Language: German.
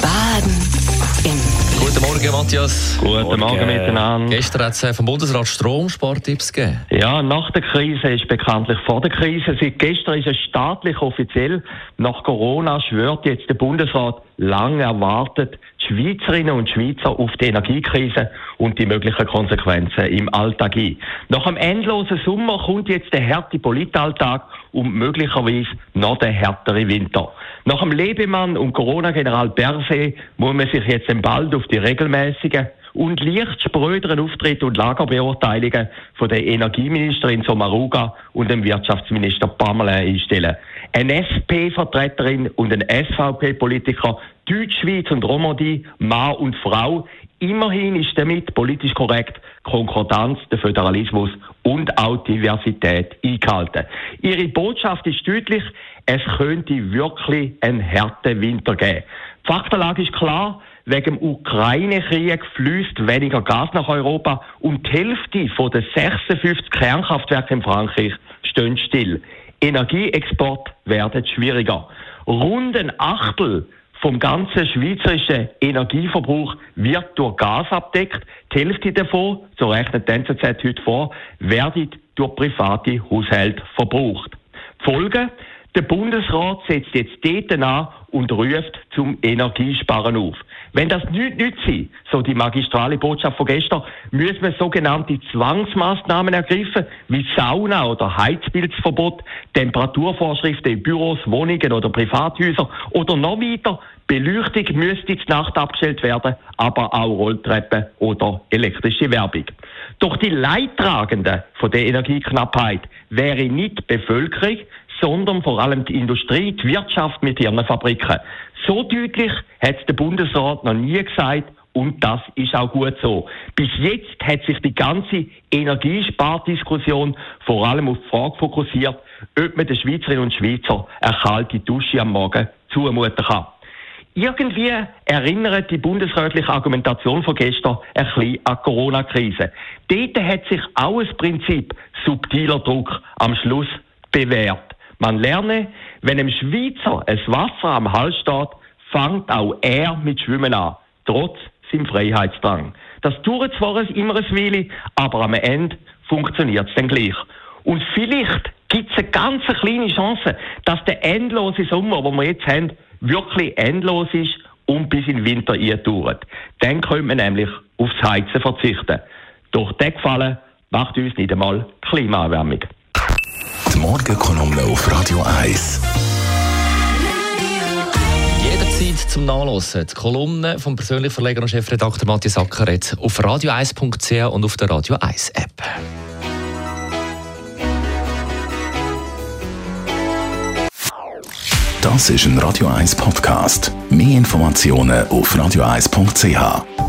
Baden im Guten Morgen, Matthias. Guten Morgen miteinander. Gestern hat es äh, vom Bundesrat Stromspartipps gegeben. Ja, nach der Krise ist bekanntlich vor der Krise. Seit gestern ist es staatlich offiziell. Nach Corona schwört jetzt der Bundesrat lang erwartet Schweizerinnen und Schweizer auf die Energiekrise und die möglichen Konsequenzen im Alltag ein. Nach einem endlosen Sommer kommt jetzt der harte Politalltag und möglicherweise noch der härtere Winter. Nach dem Lebemann und Corona-General Berset muss man sich jetzt bald auf die regelmäßigen und leicht spröderen Auftritte und Lagerbeurteilungen von der Energieministerin Sommaruga und dem Wirtschaftsminister Pamela einstellen. Eine SP-Vertreterin und ein SVP-Politiker, Deutschschweiz und Romandie, Mann und Frau, Immerhin ist damit politisch korrekt Konkordanz, der Föderalismus und auch Diversität eingehalten. Ihre Botschaft ist deutlich, es könnte wirklich einen harten Winter geben. Die Faktenlage ist klar, wegen dem Ukraine-Krieg fließt weniger Gas nach Europa und die Hälfte der 56 Kernkraftwerke in Frankreich stehen still. Energieexport werden schwieriger. Rund ein Achtel vom ganzen schweizerischen Energieverbrauch wird durch Gas abdeckt. Die Hälfte davon, so rechnet die NZZ heute vor, wird durch private Haushalte verbraucht. Die Folge? Der Bundesrat setzt jetzt dort an und ruft zum Energiesparen auf. Wenn das nicht nützt, so die magistrale Botschaft von gestern, müssen wir sogenannte Zwangsmaßnahmen ergreifen, wie Sauna oder Heizbildsverbot, Temperaturvorschriften in Büros, Wohnungen oder Privathäusern oder noch weiter, Beleuchtung müsste zur Nacht abgestellt werden, aber auch Rolltreppen oder elektrische Werbung. Doch die Leidtragenden von der Energieknappheit wäre nicht die Bevölkerung, sondern vor allem die Industrie, die Wirtschaft mit ihren Fabriken. So deutlich hat der Bundesrat noch nie gesagt, und das ist auch gut so. Bis jetzt hat sich die ganze Energiespardiskussion vor allem auf die Frage fokussiert, ob man den Schweizerinnen und Schweizer eine kalte Dusche am Morgen zumuten kann. Irgendwie erinnert die bundesrätliche Argumentation von gestern ein bisschen an die Corona-Krise. Dort hat sich auch das Prinzip subtiler Druck am Schluss bewährt. Man lerne, wenn einem Schweizer ein Wasser am Hals steht, fängt auch er mit Schwimmen an, trotz seinem Freiheitsdrang. Das tut zwar immer ein Weile, aber am Ende funktioniert es dann gleich. Und vielleicht gibt es eine ganz kleine Chance, dass der endlose Sommer, den wir jetzt haben, wirklich endlos ist und bis in den Winter eindauert. Dann können wir nämlich aufs Heizen verzichten. Durch den Gefallen macht uns nicht einmal Klimaerwärmung. Die Morgenkolumne auf Radio 1. Jederzeit zum Nachlesen. Die Kolumne vom persönlichen Verleger und Chefredakteur Matthias Ackeret auf radio1.ch und auf der Radio 1 App. Das ist ein Radio 1 Podcast. Mehr Informationen auf radio1.ch.